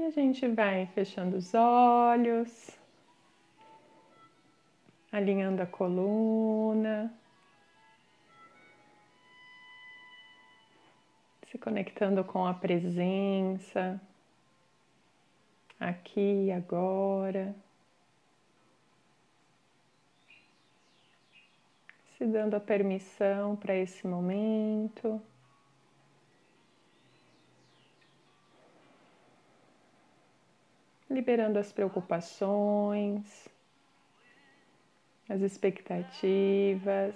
E a gente vai fechando os olhos, alinhando a coluna, se conectando com a presença aqui e agora. Se dando a permissão para esse momento. Liberando as preocupações, as expectativas.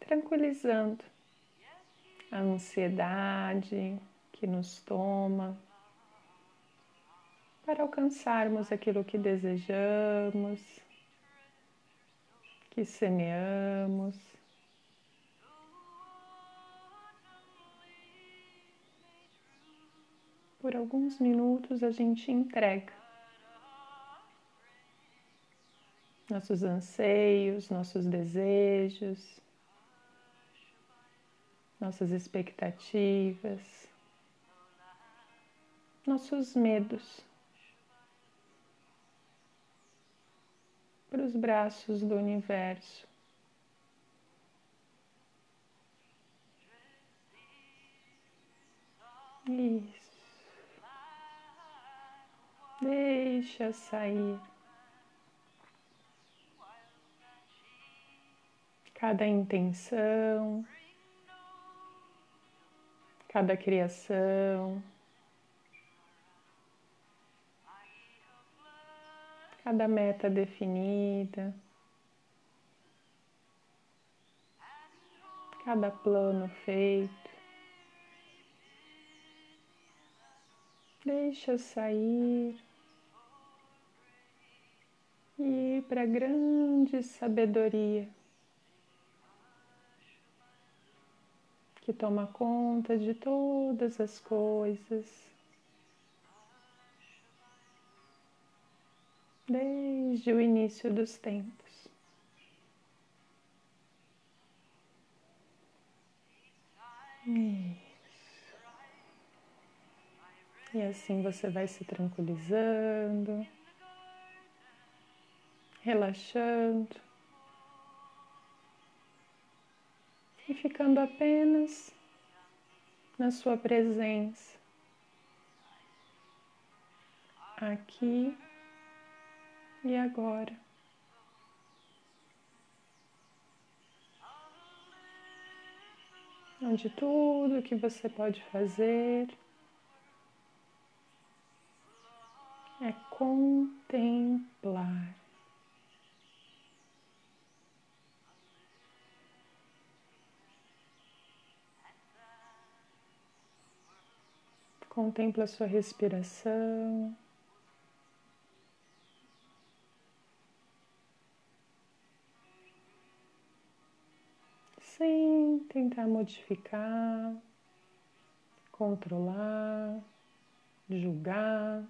Tranquilizando a ansiedade que nos toma para alcançarmos aquilo que desejamos, que semeamos. Por alguns minutos a gente entrega nossos anseios, nossos desejos, nossas expectativas, nossos medos para os braços do universo. Isso. Deixa sair. Cada intenção, cada criação, cada meta definida, cada plano feito. Deixa sair e para grande sabedoria que toma conta de todas as coisas, desde o início dos tempos. Isso. E assim você vai se tranquilizando relaxando e ficando apenas na sua presença, aqui e agora. Onde tudo que você pode fazer é contemplar. Contempla sua respiração. Sem tentar modificar, controlar, julgar.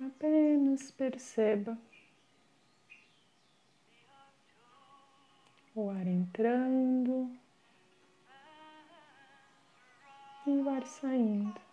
Apenas perceba o ar entrando e o ar saindo.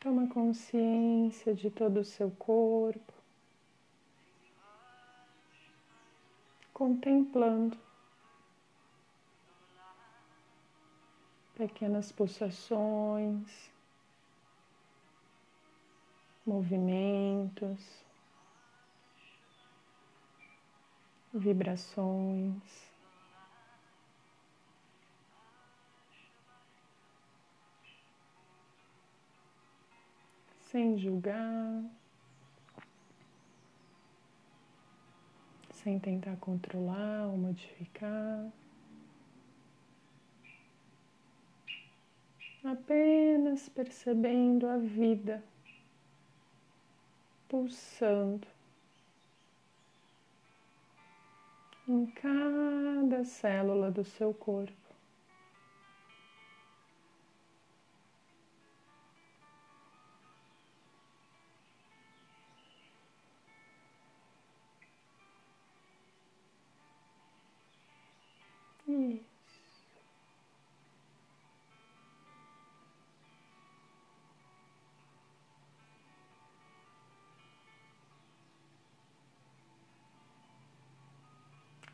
Toma consciência de todo o seu corpo, contemplando pequenas pulsações, movimentos, vibrações. Sem julgar, sem tentar controlar ou modificar. Apenas percebendo a vida pulsando em cada célula do seu corpo.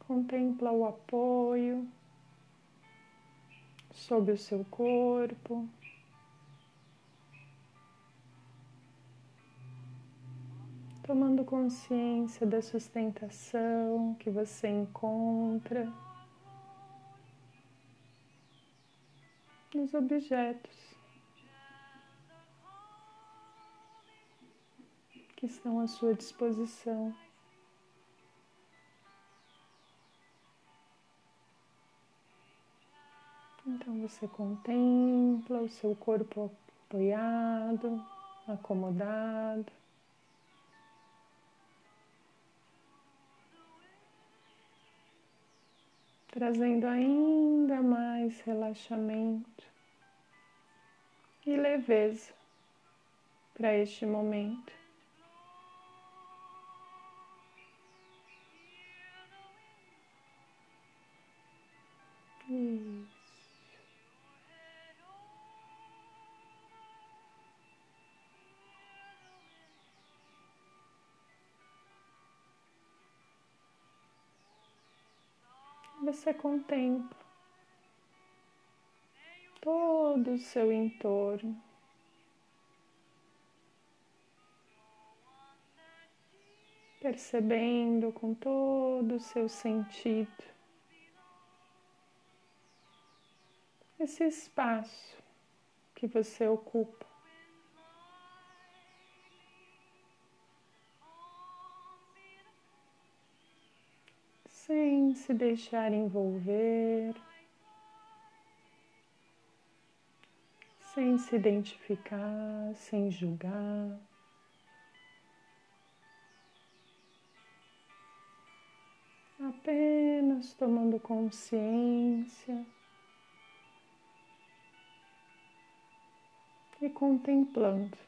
Contempla o apoio sobre o seu corpo. Tomando consciência da sustentação que você encontra nos objetos que estão à sua disposição. Você contempla o seu corpo apoiado, acomodado. Trazendo ainda mais relaxamento e leveza para este momento. Isso. Você contempla todo o seu entorno. Percebendo com todo o seu sentido esse espaço que você ocupa. Sem se deixar envolver, sem se identificar, sem julgar. Apenas tomando consciência e contemplando.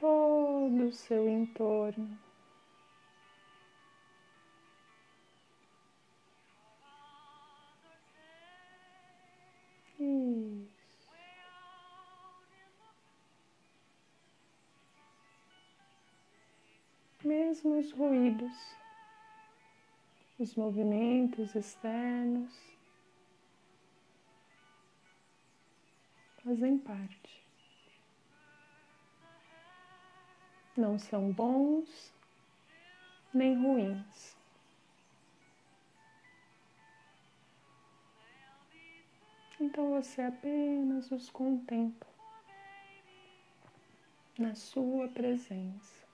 todo o seu entorno. Mesmo os ruídos, os movimentos externos fazem parte. Não são bons nem ruins. Então você apenas os contempla na sua presença.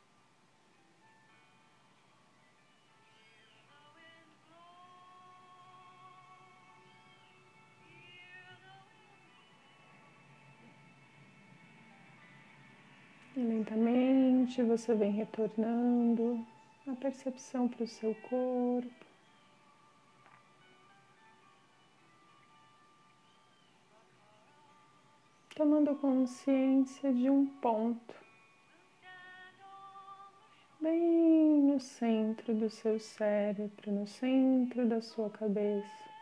Lentamente você vem retornando a percepção para o seu corpo. tomando consciência de um ponto bem no centro do seu cérebro, no centro da sua cabeça.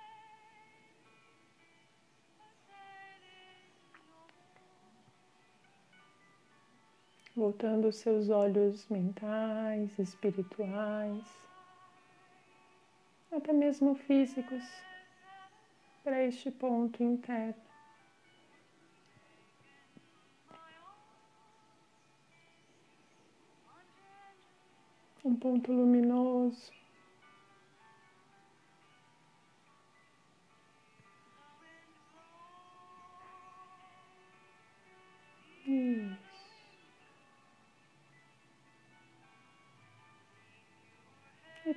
Voltando os seus olhos mentais, espirituais, até mesmo físicos, para este ponto interno. um ponto luminoso. Isso.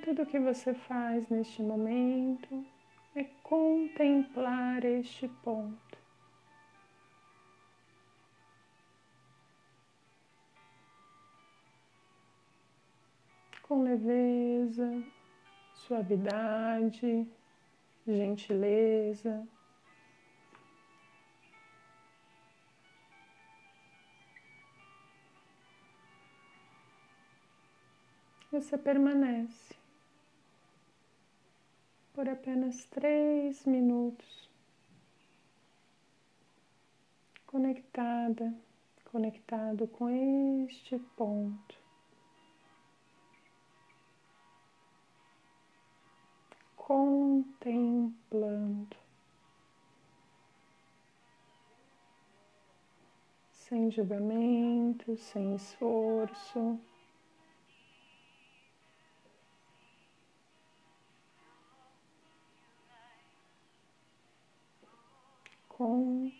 Tudo que você faz neste momento é contemplar este ponto. Com leveza, suavidade, gentileza. Você permanece por apenas três minutos, conectada, conectado com este ponto. Contemplando, sem julgamento, sem esforço.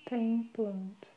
Contemplando.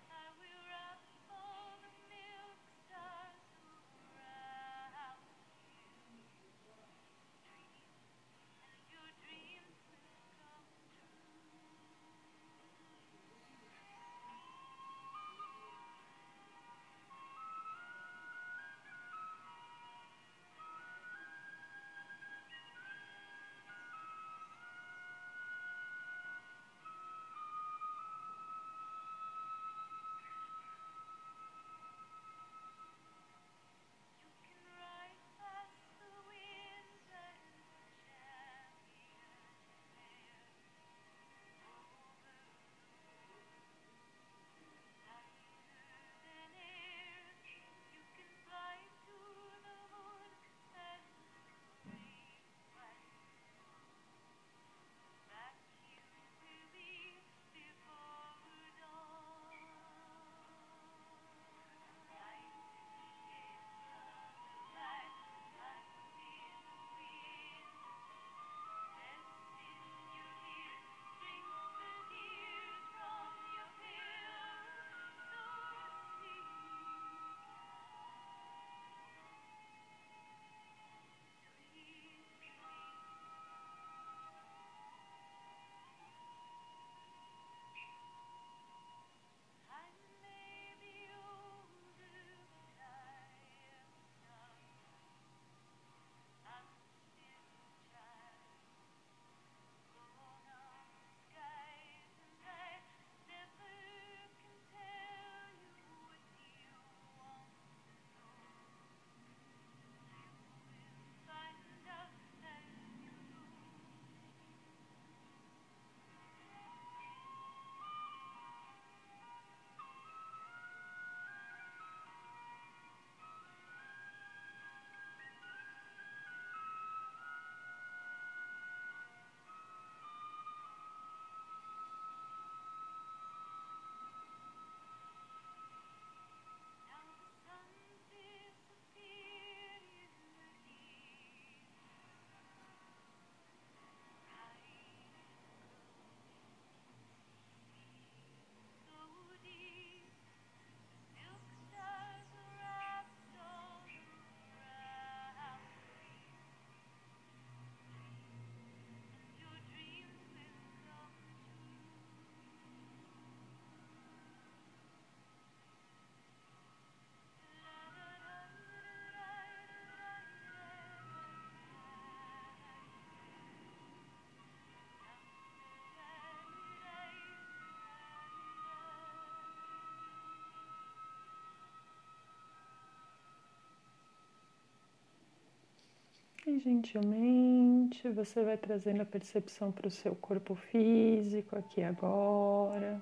Gentilmente você vai trazendo a percepção para o seu corpo físico aqui agora.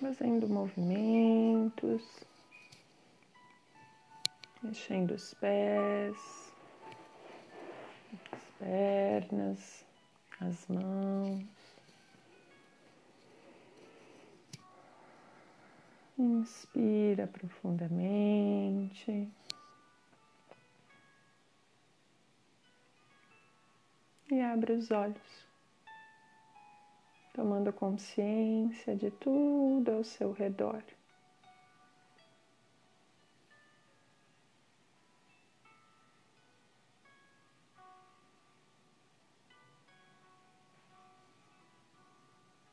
Fazendo movimentos, mexendo os pés, as pernas, as mãos. Inspira profundamente. Abre os olhos, tomando consciência de tudo ao seu redor.